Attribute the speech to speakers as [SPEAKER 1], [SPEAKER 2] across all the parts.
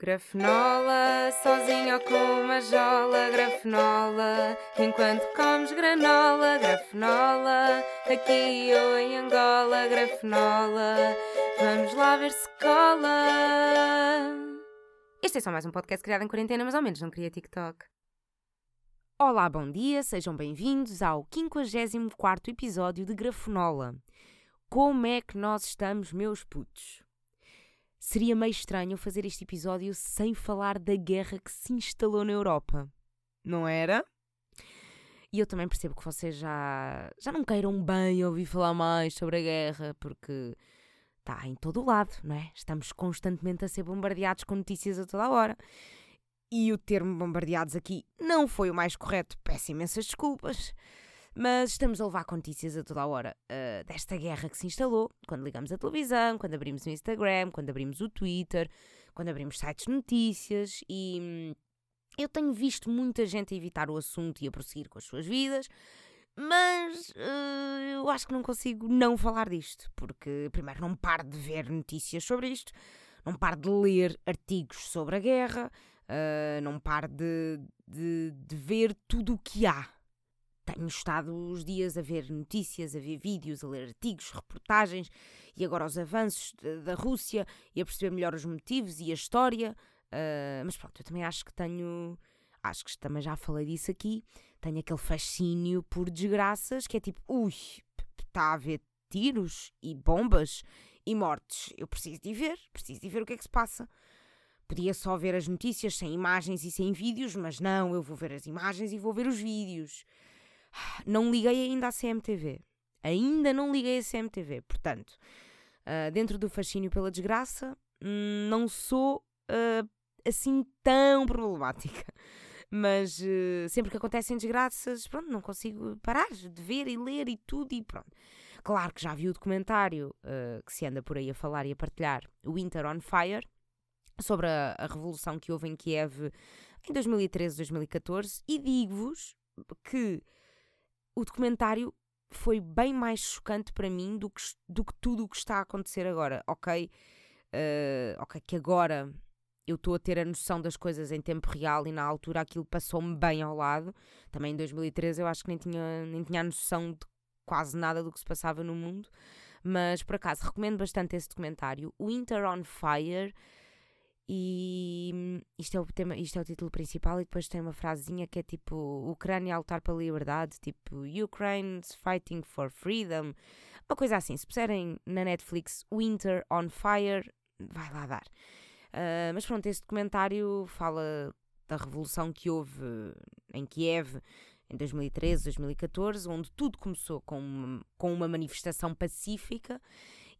[SPEAKER 1] Grafenola, sozinho ou com uma jola, grafenola, enquanto comes granola, grafenola, aqui ou em Angola, grafenola, vamos lá ver se cola. Este é só mais um podcast criado em quarentena, mas ao menos não queria TikTok. Olá, bom dia, sejam bem-vindos ao 54 episódio de Grafenola. Como é que nós estamos, meus putos? Seria meio estranho fazer este episódio sem falar da guerra que se instalou na Europa, não era? E eu também percebo que vocês já, já não queiram bem ouvir falar mais sobre a guerra, porque está em todo o lado, não é? Estamos constantemente a ser bombardeados com notícias a toda a hora. E o termo bombardeados aqui não foi o mais correto, peço imensas desculpas. Mas estamos a levar com notícias a toda a hora uh, desta guerra que se instalou quando ligamos a televisão, quando abrimos o Instagram, quando abrimos o Twitter, quando abrimos sites de notícias e hum, eu tenho visto muita gente a evitar o assunto e a prosseguir com as suas vidas, mas uh, eu acho que não consigo não falar disto, porque primeiro não paro de ver notícias sobre isto, não paro de ler artigos sobre a guerra, uh, não paro de, de, de ver tudo o que há tenho estado os dias a ver notícias, a ver vídeos, a ler artigos, reportagens e agora os avanços da Rússia e a perceber melhor os motivos e a história. Uh, mas pronto, eu também acho que tenho. Acho que também já falei disso aqui. Tenho aquele fascínio por desgraças que é tipo, ui, está a haver tiros e bombas e mortes. Eu preciso de ver, preciso de ver o que é que se passa. Podia só ver as notícias sem imagens e sem vídeos, mas não, eu vou ver as imagens e vou ver os vídeos. Não liguei ainda à CMTV. Ainda não liguei à CMTV. Portanto, uh, dentro do fascínio pela desgraça, não sou uh, assim tão problemática. Mas uh, sempre que acontecem desgraças, pronto, não consigo parar de ver e ler e tudo e pronto. Claro que já vi o documentário que se anda por aí a falar e a partilhar, Winter on Fire, sobre a, a revolução que houve em Kiev em 2013, 2014, e digo-vos que o documentário foi bem mais chocante para mim do que, do que tudo o que está a acontecer agora. Ok, uh, ok, que agora eu estou a ter a noção das coisas em tempo real e na altura aquilo passou-me bem ao lado. Também em 2013 eu acho que nem tinha, nem tinha a noção de quase nada do que se passava no mundo. Mas por acaso recomendo bastante esse documentário. Winter on Fire e hum, isto é, o tema, isto é o título principal, e depois tem uma frasezinha que é tipo: Ucrânia a lutar pela liberdade, tipo Ukraine's fighting for freedom, uma coisa assim. Se puserem na Netflix Winter on Fire, vai lá dar. Uh, mas pronto, este documentário fala da revolução que houve em Kiev em 2013, 2014, onde tudo começou com uma, com uma manifestação pacífica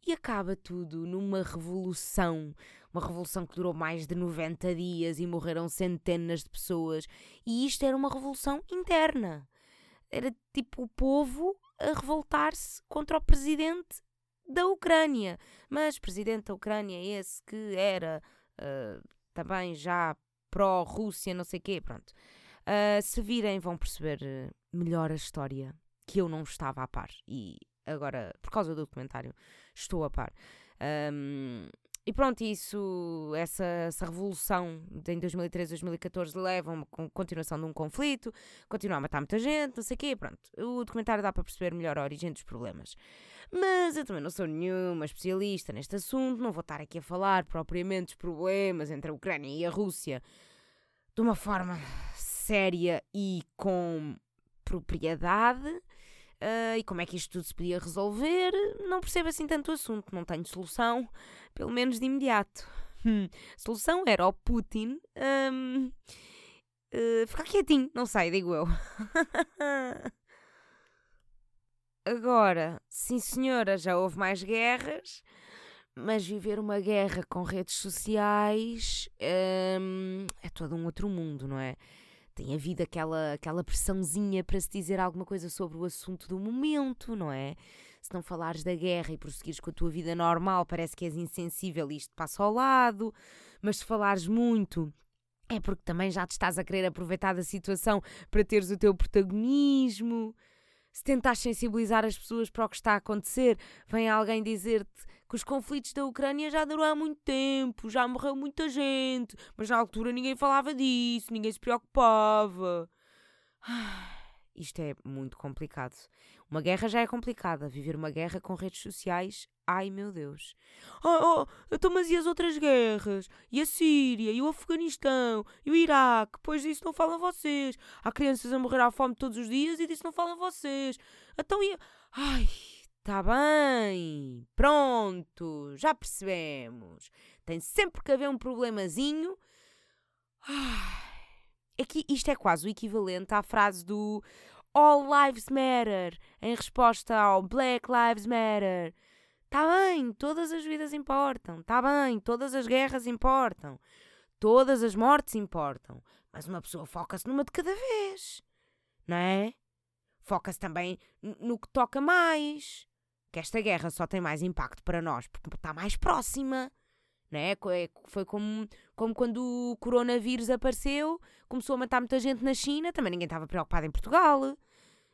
[SPEAKER 1] e acaba tudo numa revolução uma revolução que durou mais de 90 dias e morreram centenas de pessoas. E isto era uma revolução interna. Era tipo o povo a revoltar-se contra o presidente da Ucrânia. Mas presidente da Ucrânia, esse que era uh, também já pró-Rússia, não sei o quê, pronto. Uh, se virem, vão perceber melhor a história que eu não estava a par. E agora, por causa do documentário, estou a par. Um, e pronto, isso, essa, essa revolução de, em 2013, 2014 leva a uma continuação de um conflito, continua a matar muita gente, não sei o quê, pronto. O documentário dá para perceber melhor a origem dos problemas. Mas eu também não sou nenhuma especialista neste assunto, não vou estar aqui a falar propriamente dos problemas entre a Ucrânia e a Rússia de uma forma séria e com propriedade. Uh, e como é que isto tudo se podia resolver? Não percebo assim tanto o assunto, não tenho solução pelo menos de imediato. Hum. A solução era o Putin um, uh, eh, ficar quietinho, não sei, digo eu. Agora, sim senhora, já houve mais guerras, mas viver uma guerra com redes sociais um, é todo um outro mundo, não é? Tem havido aquela, aquela pressãozinha para se dizer alguma coisa sobre o assunto do momento, não é? se não falares da guerra e prosseguires com a tua vida normal, parece que és insensível e isto passa ao lado, mas se falares muito. É porque também já te estás a querer aproveitar da situação para teres o teu protagonismo. Se tentas sensibilizar as pessoas para o que está a acontecer, vem alguém dizer-te
[SPEAKER 2] que os conflitos da Ucrânia já duram há muito tempo, já morreu muita gente, mas na altura ninguém falava disso, ninguém se preocupava. Isto é muito complicado. Uma guerra já é complicada. Viver uma guerra com redes sociais, ai meu Deus. Oh, oh, então, mas e as outras guerras? E a Síria? E o Afeganistão? E o Iraque? Pois disso não falam vocês. Há crianças a morrer à fome todos os dias e disso não falam vocês. Então e. Ai, tá bem. Pronto, já percebemos. Tem sempre que haver um problemazinho. É que isto é quase o equivalente à frase do All Lives Matter em resposta ao Black Lives Matter. Tá bem, todas as vidas importam. Tá bem, todas as guerras importam. Todas as mortes importam. Mas uma pessoa foca-se numa de cada vez. Não é? Foca-se também no que toca mais. Que esta guerra só tem mais impacto para nós porque está mais próxima. Não é? foi como, como quando o coronavírus apareceu, começou a matar muita gente na China, também ninguém estava preocupado em Portugal.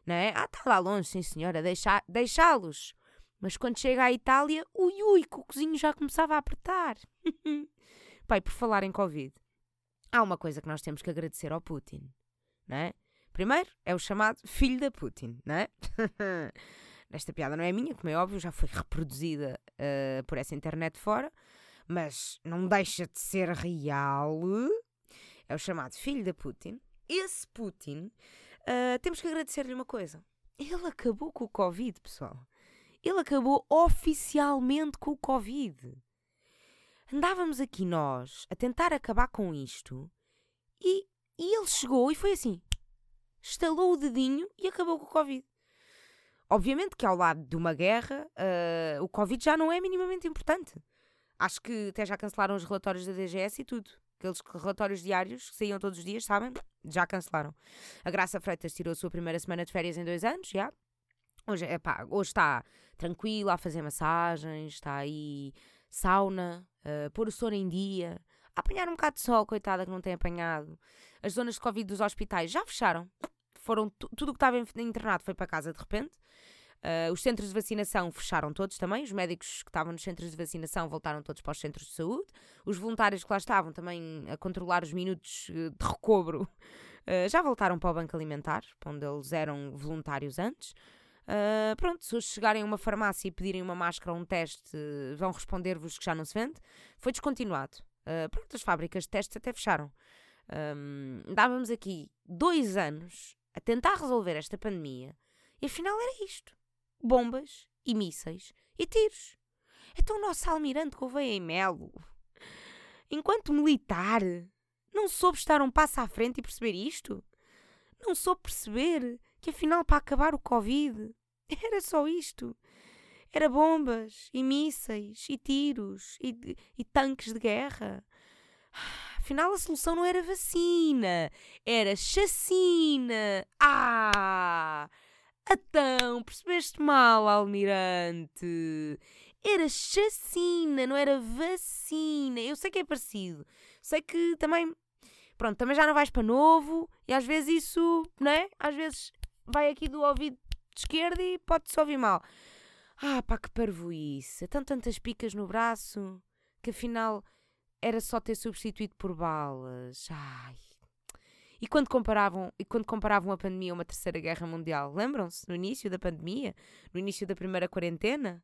[SPEAKER 2] Não é? Ah, está lá longe, sim senhora, deixá-los. Mas quando chega à Itália, ui ui, que o cozinho já começava a apertar. Pai, por falar em Covid, há uma coisa que nós temos que agradecer ao Putin, não é? Primeiro, é o chamado filho da Putin, não é? Esta piada não é minha, como é óbvio, já foi reproduzida uh, por essa internet fora, mas não deixa de ser real. É o chamado filho da Putin. Esse Putin, uh, temos que agradecer-lhe uma coisa. Ele acabou com o Covid, pessoal ele acabou oficialmente com o Covid. Andávamos aqui nós a tentar acabar com isto e, e ele chegou e foi assim: estalou o dedinho e acabou com o Covid. Obviamente que ao lado de uma guerra, uh, o Covid já não é minimamente importante. Acho que até já cancelaram os relatórios da DGS e tudo. Aqueles relatórios diários que saíam todos os dias, sabem? Já cancelaram. A Graça Freitas tirou a sua primeira semana de férias em dois anos, já. Hoje, epá, hoje está tranquila a fazer massagens, está aí sauna, uh, pôr o sono em dia, a apanhar um bocado de sol, coitada que não tem apanhado. As zonas de Covid dos hospitais já fecharam. Foram tudo o que estava internado foi para casa de repente. Uh, os centros de vacinação fecharam todos também. Os médicos que estavam nos centros de vacinação voltaram todos para os centros de saúde. Os voluntários que lá estavam também a controlar os minutos eh, de recobro uh, já voltaram para o banco alimentar, onde eles eram voluntários antes. Uh, pronto, se hoje chegarem a uma farmácia e pedirem uma máscara ou um teste, vão responder-vos que já não se vende. Foi descontinuado. Uh, pronto, as fábricas de testes até fecharam. Um, dávamos aqui dois anos a tentar resolver esta pandemia e afinal era isto: bombas e mísseis e tiros. Então o nosso almirante Gouveia em Melo, enquanto militar, não soube estar um passo à frente e perceber isto? Não soube perceber que afinal para acabar o Covid era só isto. Era bombas e mísseis e tiros e, e tanques de guerra. Afinal, a solução não era vacina, era chacina. Ah! Então, percebeste mal, almirante? Era chacina, não era vacina. Eu sei que é parecido. Sei que também. Pronto, também já não vais para novo e às vezes isso, não é? Às vezes vai aqui do ouvido esquerdo e pode-se ouvir mal. Ah, pá, que parvoíce. Tão tantas picas no braço que afinal era só ter substituído por balas. Ai. E quando comparavam, e quando comparavam a pandemia a uma terceira guerra mundial, lembram-se? No início da pandemia? No início da primeira quarentena?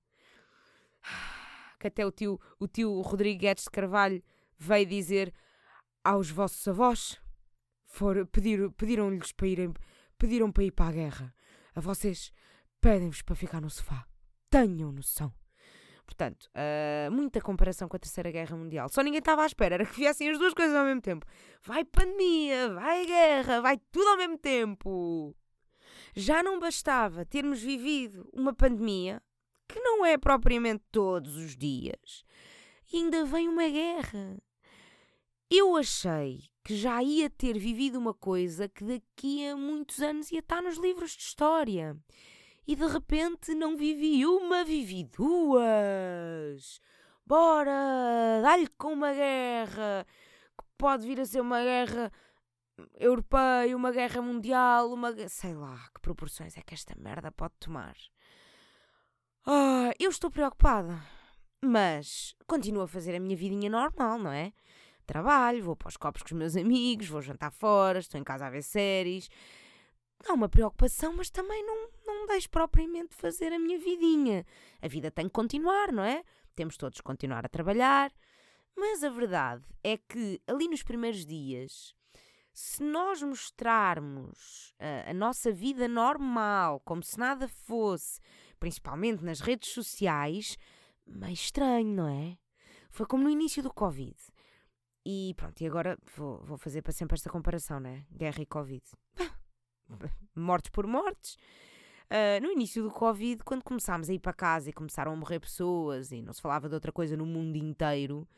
[SPEAKER 2] Que até o tio, o tio Rodrigo Guedes de Carvalho veio dizer aos vossos avós, for, pedir, pediram-lhes para irem pediram para ir para a guerra. A vocês pedem-vos para ficar no sofá. Tenham noção. Portanto, uh, muita comparação com a Terceira Guerra Mundial. Só ninguém estava à espera, era que viessem as duas coisas ao mesmo tempo. Vai pandemia, vai guerra, vai tudo ao mesmo tempo. Já não bastava termos vivido uma pandemia, que não é propriamente todos os dias, e ainda vem uma guerra. Eu achei que já ia ter vivido uma coisa que daqui a muitos anos ia estar nos livros de história. E de repente não vivi uma, vivi duas. Bora, dá-lhe com uma guerra que pode vir a ser uma guerra europeia, uma guerra mundial, uma sei lá que proporções é que esta merda pode tomar. Ah, eu estou preocupada. Mas continuo a fazer a minha vidinha normal, não é? Trabalho, vou para os copos com os meus amigos, vou jantar fora, estou em casa a ver séries. Há uma preocupação, mas também não, não deixo propriamente fazer a minha vidinha. A vida tem que continuar, não é? Temos todos que continuar a trabalhar. Mas a verdade é que ali nos primeiros dias, se nós mostrarmos a, a nossa vida normal, como se nada fosse, principalmente nas redes sociais, meio estranho, não é? Foi como no início do Covid. E pronto, e agora vou, vou fazer para sempre esta comparação, né? Guerra e Covid. mortes por mortes. Uh, no início do Covid, quando começámos a ir para casa e começaram a morrer pessoas e não se falava de outra coisa no mundo inteiro,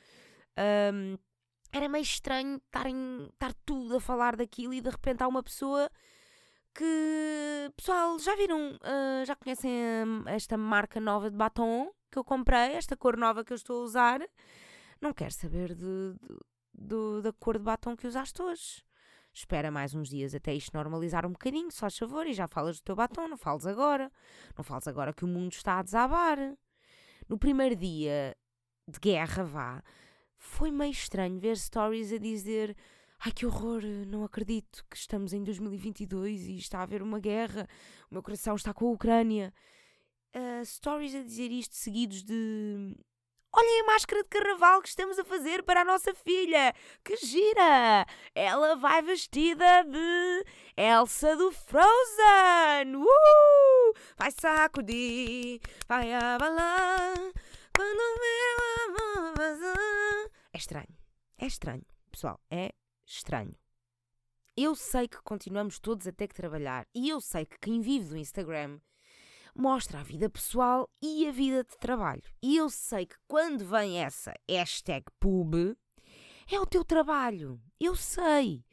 [SPEAKER 2] um, era meio estranho estarem, estar tudo a falar daquilo e de repente há uma pessoa que. Pessoal, já viram? Uh, já conhecem esta marca nova de batom que eu comprei? Esta cor nova que eu estou a usar? Não quero saber de, de, de da cor de batom que usaste hoje. Espera mais uns dias até isto normalizar um bocadinho, só faz favor, e já falas do teu batom, não fales agora. Não fales agora que o mundo está a desabar. No primeiro dia de guerra, vá, foi meio estranho ver stories a dizer Ai que horror, não acredito que estamos em 2022 e está a haver uma guerra, o meu coração está com a Ucrânia. Uh, stories a dizer isto seguidos de Olhem a máscara de carnaval que estamos a fazer para a nossa filha! Que gira! Ela vai vestida de Elsa do Frozen! Uh! Vai sacudir, vai abalar quando meu amor. É estranho, é estranho, pessoal, é estranho. Eu sei que continuamos todos a ter que trabalhar e eu sei que quem vive do Instagram mostra a vida pessoal e a vida de trabalho. E eu sei que quando vem essa hashtag pub, é o teu trabalho. Eu sei.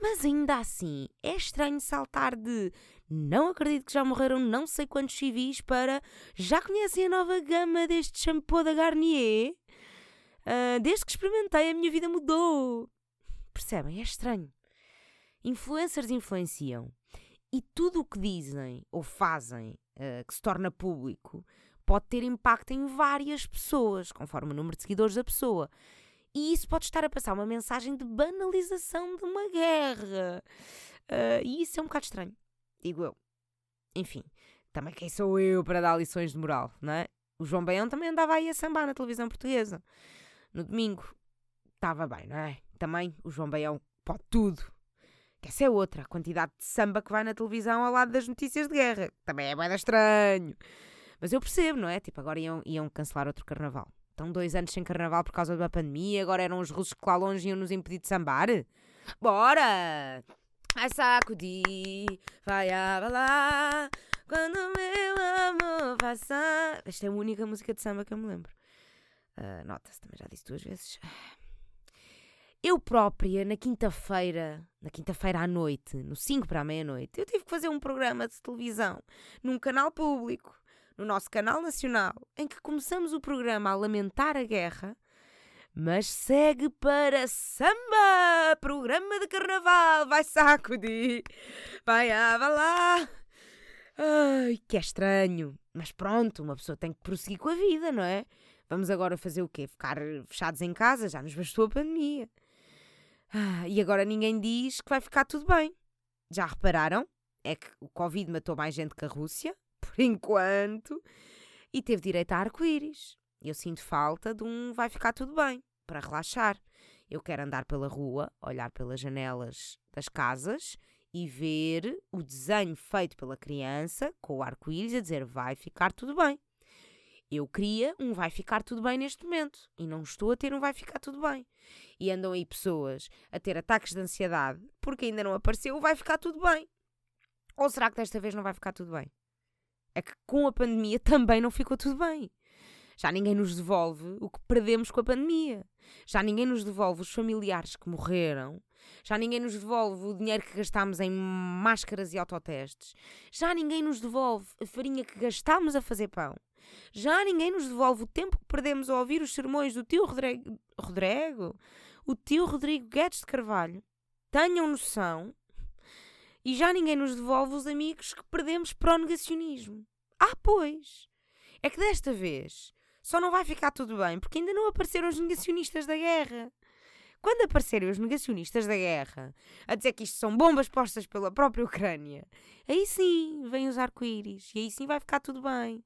[SPEAKER 2] Mas ainda assim, é estranho saltar de não acredito que já morreram não sei quantos civis para já conhecem a nova gama deste shampoo da Garnier? Uh, desde que experimentei, a minha vida mudou. Percebem? É estranho. Influencers influenciam. E tudo o que dizem ou fazem uh, que se torna público pode ter impacto em várias pessoas, conforme o número de seguidores da pessoa. E isso pode estar a passar uma mensagem de banalização de uma guerra. Uh, e isso é um bocado estranho, digo eu. Enfim, também quem sou eu para dar lições de moral, não é? O João Baião também andava aí a sambar na televisão portuguesa. No domingo, estava bem, não é? Também o João Baião pode tudo. Essa é outra, a quantidade de samba que vai na televisão ao lado das notícias de guerra. Também é bem estranho. Mas eu percebo, não é? Tipo, agora iam, iam cancelar outro carnaval. Estão dois anos sem carnaval por causa da pandemia, agora eram os russos que lá longe iam nos impedir de sambar? Bora! Vai sacudir, vai abalar, quando meu amor passar. Esta é a única música de samba que eu me lembro. Uh, Nota-se, também já disse duas vezes. Eu própria, na quinta-feira, na quinta-feira à noite, no 5 para a meia-noite, eu tive que fazer um programa de televisão num canal público, no nosso canal nacional, em que começamos o programa a lamentar a guerra, mas segue para samba! Programa de carnaval, vai sacudir, vai abalar. Ai, que é estranho. Mas pronto, uma pessoa tem que prosseguir com a vida, não é? Vamos agora fazer o quê? Ficar fechados em casa? Já nos bastou a pandemia. Ah, e agora ninguém diz que vai ficar tudo bem. Já repararam? É que o Covid matou mais gente que a Rússia, por enquanto, e teve direito a arco-íris. Eu sinto falta de um vai ficar tudo bem, para relaxar. Eu quero andar pela rua, olhar pelas janelas das casas e ver o desenho feito pela criança com o arco-íris a dizer vai ficar tudo bem. Eu queria um vai ficar tudo bem neste momento e não estou a ter um vai ficar tudo bem. E andam aí pessoas a ter ataques de ansiedade porque ainda não apareceu o vai ficar tudo bem. Ou será que desta vez não vai ficar tudo bem? É que com a pandemia também não ficou tudo bem. Já ninguém nos devolve o que perdemos com a pandemia. Já ninguém nos devolve os familiares que morreram. Já ninguém nos devolve o dinheiro que gastámos em máscaras e autotestes. Já ninguém nos devolve a farinha que gastámos a fazer pão. Já ninguém nos devolve o tempo que perdemos a ouvir os sermões do tio Rodrigo, Rodrigo o tio Rodrigo Guedes de Carvalho. Tenham noção. E já ninguém nos devolve os amigos que perdemos para o negacionismo. Ah, pois! É que desta vez só não vai ficar tudo bem porque ainda não apareceram os negacionistas da guerra. Quando aparecerem os negacionistas da guerra a dizer que isto são bombas postas pela própria Ucrânia, aí sim vêm os arco-íris e aí sim vai ficar tudo bem.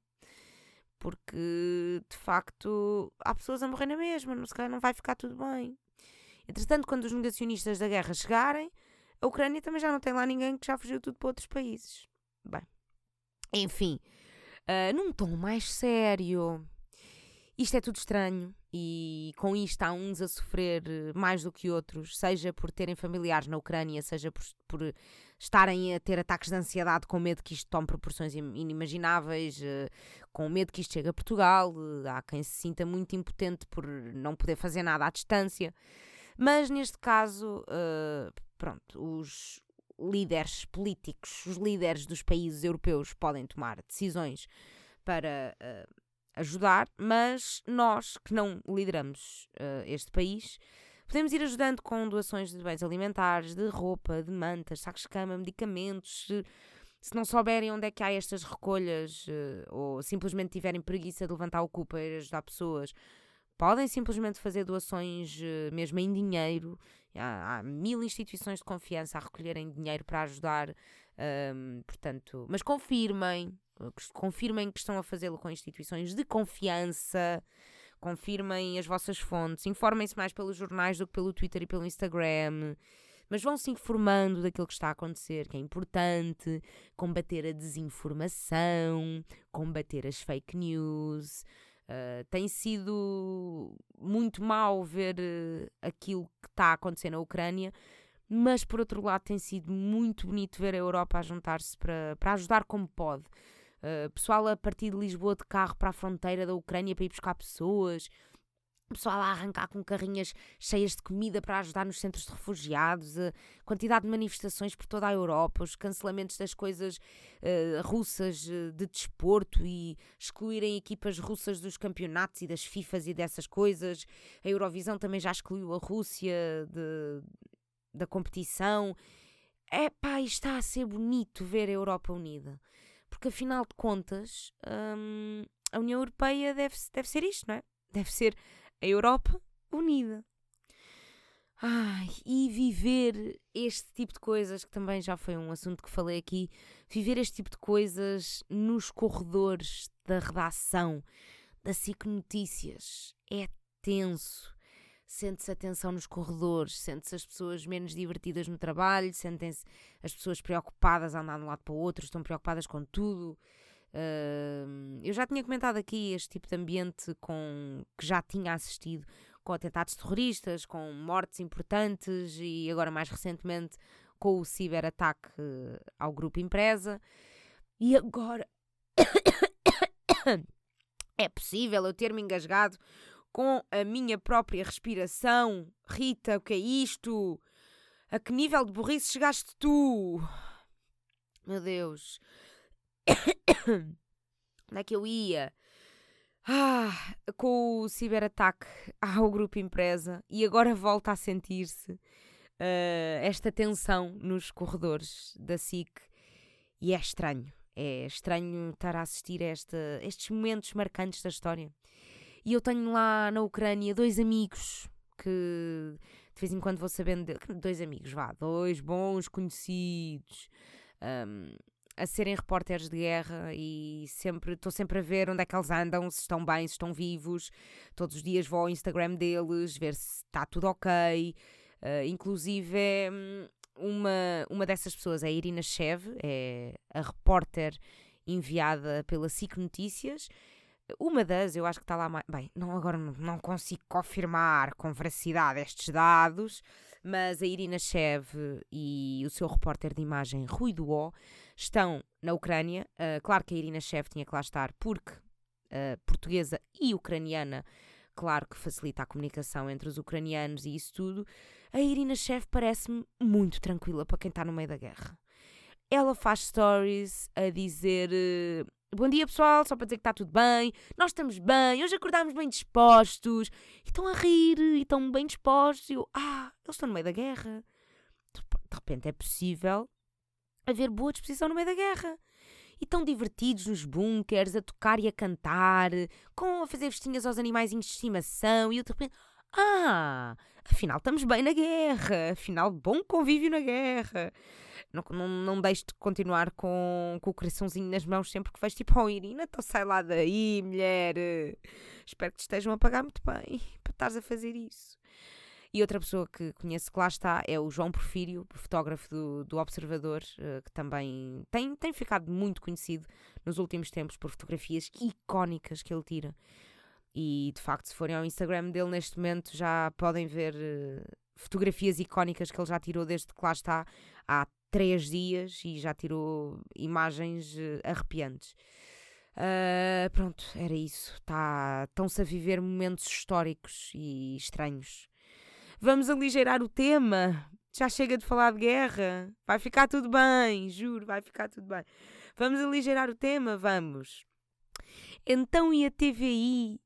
[SPEAKER 2] Porque de facto há pessoas a morrer na mesma, não, se calhar não vai ficar tudo bem. Entretanto, quando os negacionistas da guerra chegarem, a Ucrânia também já não tem lá ninguém que já fugiu tudo para outros países. Bem, enfim, uh, num tom mais sério. Isto é tudo estranho e com isto há uns a sofrer mais do que outros, seja por terem familiares na Ucrânia, seja por, por estarem a ter ataques de ansiedade com medo que isto tome proporções inimagináveis, uh, com medo que isto chegue a Portugal. Uh, há quem se sinta muito impotente por não poder fazer nada à distância. Mas neste caso, uh, pronto, os líderes políticos, os líderes dos países europeus podem tomar decisões para ajudar, mas nós que não lideramos este país podemos ir ajudando com doações de bens alimentares, de roupa, de mantas, sacos de cama, medicamentos. Se, não souberem onde é que há estas recolhas uh, ou simplesmente tiverem preguiça de levantar o cupo e ajudar pessoas, podem simplesmente fazer doações mesmo em dinheiro Há, há mil instituições de confiança a recolherem dinheiro para ajudar, um, portanto, mas confirmem, confirmem que estão a fazê-lo com instituições de confiança, confirmem as vossas fontes, informem-se mais pelos jornais do que pelo Twitter e pelo Instagram mas vão se informando daquilo que está a acontecer, que é importante combater a desinformação, combater as fake news, Uh, tem sido muito mal ver uh, aquilo que está a acontecer na Ucrânia, mas por outro lado tem sido muito bonito ver a Europa a juntar-se para, para ajudar como pode. Uh, pessoal a partir de Lisboa de carro para a fronteira da Ucrânia para ir buscar pessoas, pessoal a arrancar com carrinhas cheias de comida para ajudar nos centros de refugiados, a quantidade de manifestações por toda a Europa, os cancelamentos das coisas uh, russas de desporto e excluírem equipas russas dos campeonatos e das FIFAs e dessas coisas. A Eurovisão também já excluiu a Rússia de, da competição. É pá, está a ser bonito ver a Europa unida. Porque afinal de contas, hum, a União Europeia deve, deve ser isto, não é? Deve ser a Europa unida. Ai, e viver este tipo de coisas, que também já foi um assunto que falei aqui, viver este tipo de coisas nos corredores da redação da SIC Notícias é tenso. Sente-se a tensão nos corredores, sente-se as pessoas menos divertidas no trabalho, sentem-se as pessoas preocupadas a andar de um lado para o outro, estão preocupadas com tudo. Uh, eu já tinha comentado aqui este tipo de ambiente com que já tinha assistido com atentados terroristas, com mortes importantes e agora mais recentemente com o ciberataque ao grupo empresa. E agora é possível eu ter-me engasgado com a minha própria respiração. Rita, o que é isto? A que nível de burrice chegaste tu? Meu Deus. Onde é que eu ia? Ah, com o ciberataque ao grupo empresa e agora volta a sentir-se uh, esta tensão nos corredores da SIC e é estranho. É estranho estar a assistir a esta, estes momentos marcantes da história. E eu tenho lá na Ucrânia dois amigos que de vez em quando vou sabendo de, dois amigos, vá, dois bons conhecidos. Um, a serem repórteres de guerra e sempre estou sempre a ver onde é que eles andam, se estão bem, se estão vivos. Todos os dias vou ao Instagram deles, ver se está tudo ok. Uh, inclusive, hum, uma, uma dessas pessoas é a Irina Chev, é a repórter enviada pela SIC Notícias. Uma das, eu acho que está lá mais. Bem, não, agora não, consigo confirmar com veracidade estes dados, mas a Irina Chev e o seu repórter de imagem Rui Duó estão na Ucrânia. Uh, claro que a Irina Chev tinha que lá estar porque uh, portuguesa e ucraniana, claro que facilita a comunicação entre os ucranianos e isso tudo. A Irina Chev parece-me muito tranquila para quem está no meio da guerra. Ela faz stories a dizer. Uh, Bom dia pessoal, só para dizer que está tudo bem, nós estamos bem, hoje acordámos bem dispostos, e estão a rir, e estão bem dispostos, e eu, ah, eles estão no meio da guerra. De repente é possível haver boa disposição no meio da guerra. e tão divertidos nos bunkers, a tocar e a cantar, com a fazer vestinhas aos animaizinhos de estimação, e eu de repente, ah, afinal estamos bem na guerra, afinal bom convívio na guerra. Não, não, não deixes de continuar com, com o coraçãozinho nas mãos sempre que vais tipo, oh Irina, então sai lá daí, mulher. Espero que te estejam a pagar muito bem para estares a fazer isso. E outra pessoa que conheço que lá está é o João Porfírio, fotógrafo do, do Observador, eh, que também tem, tem ficado muito conhecido nos últimos tempos por fotografias icónicas que ele tira. E de facto, se forem ao Instagram dele neste momento, já podem ver uh, fotografias icónicas que ele já tirou desde que lá está há três dias e já tirou imagens uh, arrepiantes. Uh, pronto, era isso. Tá, Estão-se a viver momentos históricos e estranhos. Vamos aligeirar o tema. Já chega de falar de guerra. Vai ficar tudo bem, juro, vai ficar tudo bem. Vamos aligeirar o tema? Vamos. Então e a TVI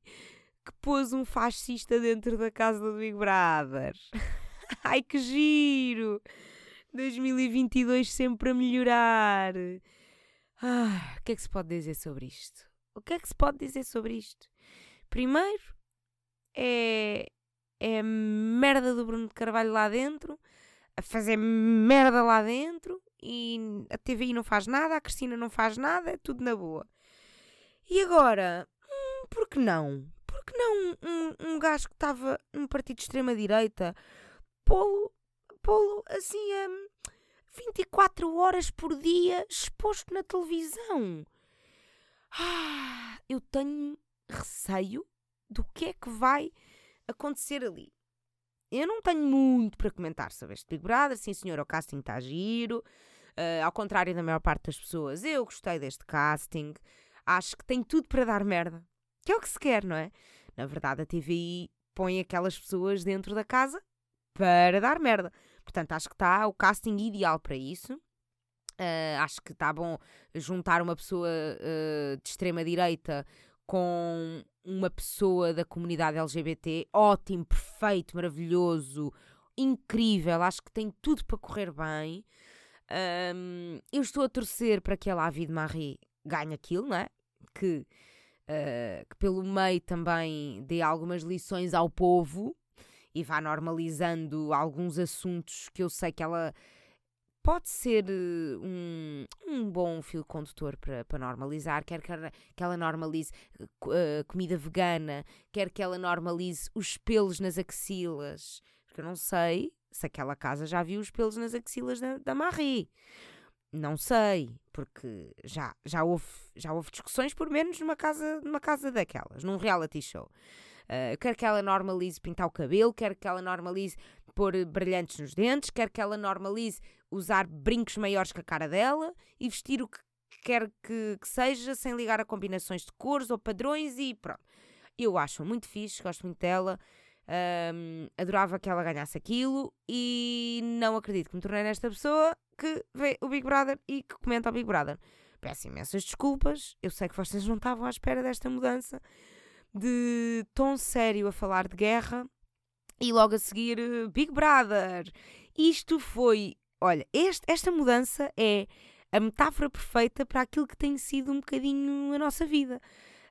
[SPEAKER 2] que pôs um fascista dentro da casa do Big Brother? Ai que giro! 2022 sempre a melhorar. Ah, o que é que se pode dizer sobre isto? O que é que se pode dizer sobre isto? Primeiro, é, é a merda do Bruno de Carvalho lá dentro, a fazer merda lá dentro e a TVI não faz nada, a Cristina não faz nada, é tudo na boa. E agora, hum, por que não? Por que não um, um gajo que estava num partido de extrema-direita pô-lo pô assim a 24 horas por dia exposto na televisão? Ah, eu tenho receio do que é que vai acontecer ali. Eu não tenho muito para comentar sobre este Big Brother. Sim, senhor, o casting está giro. Uh, ao contrário da maior parte das pessoas, eu gostei deste casting. Acho que tem tudo para dar merda. Que é o que se quer, não é? Na verdade, a TVI põe aquelas pessoas dentro da casa para dar merda. Portanto, acho que está o casting ideal para isso. Uh, acho que está bom juntar uma pessoa uh, de extrema-direita com uma pessoa da comunidade LGBT, ótimo, perfeito, maravilhoso, incrível, acho que tem tudo para correr bem. Um, eu estou a torcer para que a Lavi de Marie ganhe aquilo, não é? Que, uh, que pelo meio também dê algumas lições ao povo e vá normalizando alguns assuntos que eu sei que ela pode ser eh, um, um bom fio condutor para, normalizar, quer que que ela normalize uh, comida vegana, quer que ela normalize os pelos nas axilas, porque eu não sei se aquela casa já viu os pelos nas axilas da, da Marie. Não sei, porque já, já, houve, já houve discussões por menos numa casa, numa casa daquelas, num reality show. Uh, quer que ela normalize pintar o cabelo, quer que ela normalize pôr brilhantes nos dentes, quer que ela normalize usar brincos maiores que a cara dela e vestir o que quer que, que seja sem ligar a combinações de cores ou padrões e pronto. Eu acho muito fixe, gosto muito dela. Um, adorava que ela ganhasse aquilo e não acredito que me tornei nesta pessoa que vê o Big Brother e que comenta o Big Brother. Peço imensas desculpas, eu sei que vocês não estavam à espera desta mudança de tom sério a falar de guerra e logo a seguir Big Brother. Isto foi Olha, este, esta mudança é a metáfora perfeita para aquilo que tem sido um bocadinho a nossa vida.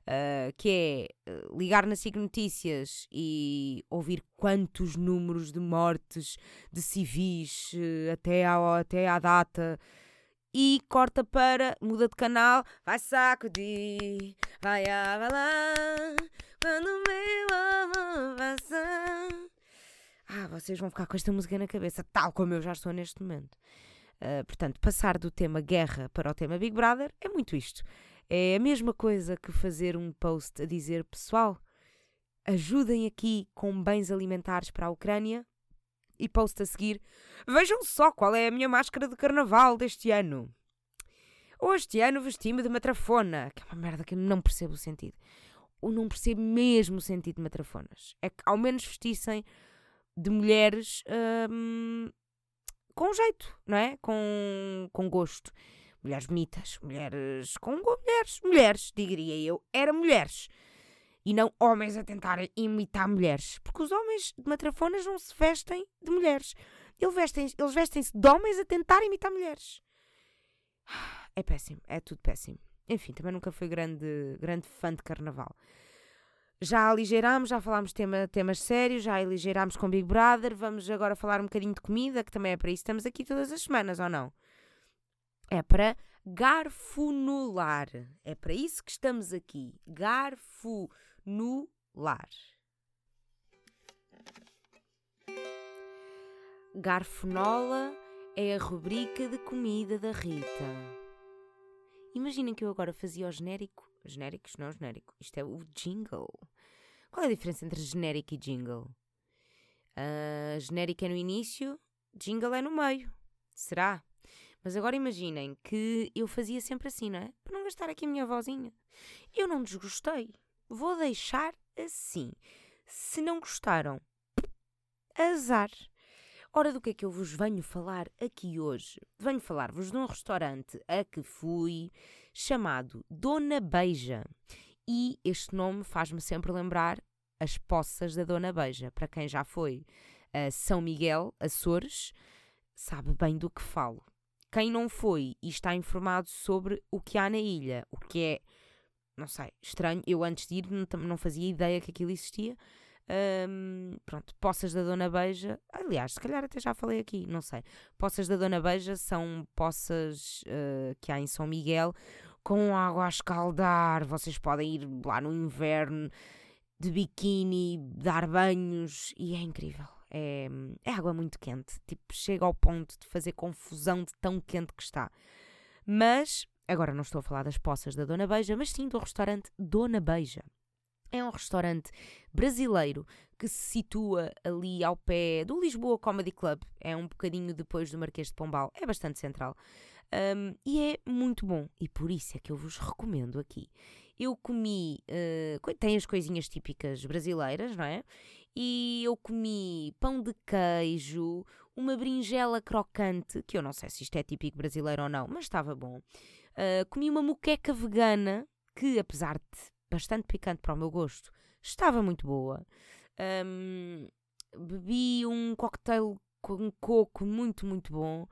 [SPEAKER 2] Uh, que é uh, ligar na SIG Notícias e ouvir quantos números de mortes de civis uh, até, à, até à data e corta para, muda de canal, vai sacudir, vai avalar, quando meu amor. Ah, vocês vão ficar com esta música na cabeça, tal como eu já estou neste momento. Uh, portanto, passar do tema guerra para o tema Big Brother é muito isto. É a mesma coisa que fazer um post a dizer pessoal, ajudem aqui com bens alimentares para a Ucrânia e post a seguir vejam só qual é a minha máscara de carnaval deste ano. Ou este ano vesti-me de matrafona, que é uma merda que eu não percebo o sentido. Ou não percebo mesmo o sentido de matrafonas. É que ao menos vestissem de mulheres hum, com jeito, não é? Com, com gosto. Mulheres bonitas, mulheres com mulheres, mulheres, diria eu, eram mulheres. E não homens a tentarem imitar mulheres. Porque os homens de matrafonas não se vestem de mulheres. Eles vestem-se eles vestem de homens a tentar imitar mulheres. É péssimo, é tudo péssimo. Enfim, também nunca fui grande, grande fã de carnaval. Já aligeirámos, já falámos tema, temas sérios, já aligeirámos com Big Brother. Vamos agora falar um bocadinho de comida, que também é para isso. Estamos aqui todas as semanas, ou não? É para garfunular. É para isso que estamos aqui. Garfunular. Garfonola é a rubrica de comida da Rita. Imaginem que eu agora fazia o genérico. Genéricos, não genérico. Isto é o jingle. Qual é a diferença entre genérico e jingle? Uh, genérico é no início, jingle é no meio. Será? Mas agora imaginem que eu fazia sempre assim, não é? Para não gastar aqui a minha vozinha. Eu não desgostei. Vou deixar assim. Se não gostaram, azar. Ora, do que é que eu vos venho falar aqui hoje? Venho falar-vos de um restaurante a que fui chamado Dona Beija. E este nome faz-me sempre lembrar as poças da Dona Beija. Para quem já foi a São Miguel, Açores, sabe bem do que falo. Quem não foi e está informado sobre o que há na ilha, o que é, não sei, estranho. Eu antes de ir não fazia ideia que aquilo existia. Um, pronto, Poças da Dona Beija, aliás, se calhar até já falei aqui, não sei. Poças da Dona Beija são poças uh, que há em São Miguel com água a escaldar. Vocês podem ir lá no inverno de biquíni, dar banhos e é incrível. É, é água muito quente, tipo, chega ao ponto de fazer confusão de tão quente que está. Mas, agora não estou a falar das poças da Dona Beija, mas sim do restaurante Dona Beija. É um restaurante brasileiro que se situa ali ao pé do Lisboa Comedy Club. É um bocadinho depois do Marquês de Pombal. É bastante central. Um, e é muito bom. E por isso é que eu vos recomendo aqui. Eu comi. Uh, tem as coisinhas típicas brasileiras, não é? E eu comi pão de queijo, uma berinjela crocante, que eu não sei se isto é típico brasileiro ou não, mas estava bom. Uh, comi uma muqueca vegana, que apesar de bastante picante para o meu gosto, estava muito boa. Um, bebi um cocktail com coco muito, muito bom.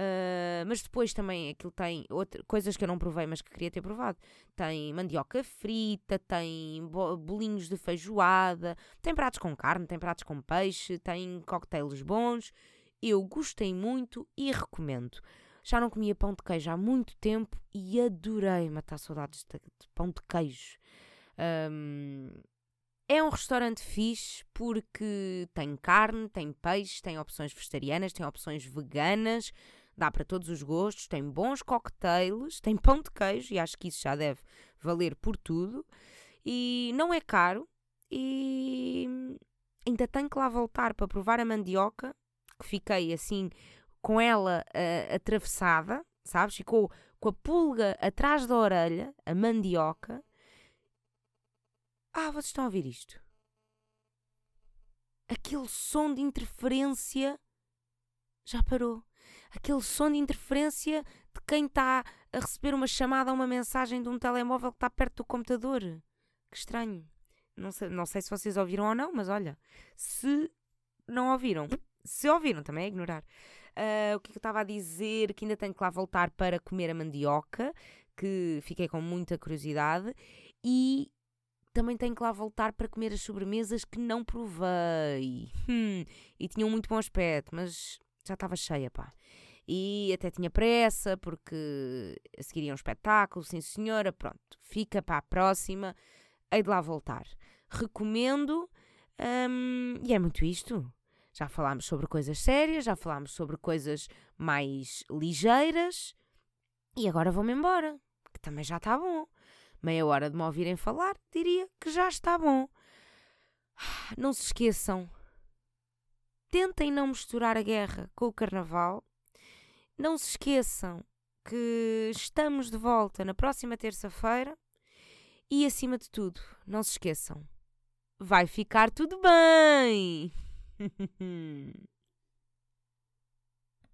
[SPEAKER 2] Uh, mas depois também aquilo tem outra, coisas que eu não provei, mas que queria ter provado. Tem mandioca frita, tem bolinhos de feijoada, tem pratos com carne, tem pratos com peixe, tem cocktails bons. Eu gostei muito e recomendo. Já não comia pão de queijo há muito tempo e adorei matar saudades de, de pão de queijo. Um, é um restaurante fixe porque tem carne, tem peixe, tem opções vegetarianas, tem opções veganas, dá para todos os gostos, tem bons cocktails, tem pão de queijo e acho que isso já deve valer por tudo. E não é caro e ainda tenho que lá voltar para provar a mandioca, que fiquei assim com ela uh, atravessada, sabes? Ficou com a pulga atrás da orelha, a mandioca. Ah, vocês estão a ouvir isto? Aquele som de interferência já parou. Aquele som de interferência de quem está a receber uma chamada ou uma mensagem de um telemóvel que está perto do computador. Que estranho. Não sei, não sei se vocês ouviram ou não, mas olha, se não ouviram, se ouviram, também é ignorar. Uh, o que, é que eu estava a dizer? Que ainda tenho que lá voltar para comer a mandioca, que fiquei com muita curiosidade, e também tenho que lá voltar para comer as sobremesas que não provei. Hum, e tinham muito bom aspecto, mas já estava cheia, pá. E até tinha pressa, porque a seguir ia um espetáculo, sim senhora, pronto. Fica para a próxima, hei de lá voltar. Recomendo, hum, e é muito isto. Já falámos sobre coisas sérias, já falámos sobre coisas mais ligeiras. E agora vou-me embora, que também já está bom. Meia hora de me ouvirem falar, diria que já está bom. Não se esqueçam. Tentem não misturar a guerra com o carnaval. Não se esqueçam que estamos de volta na próxima terça-feira. E acima de tudo, não se esqueçam. Vai ficar tudo bem!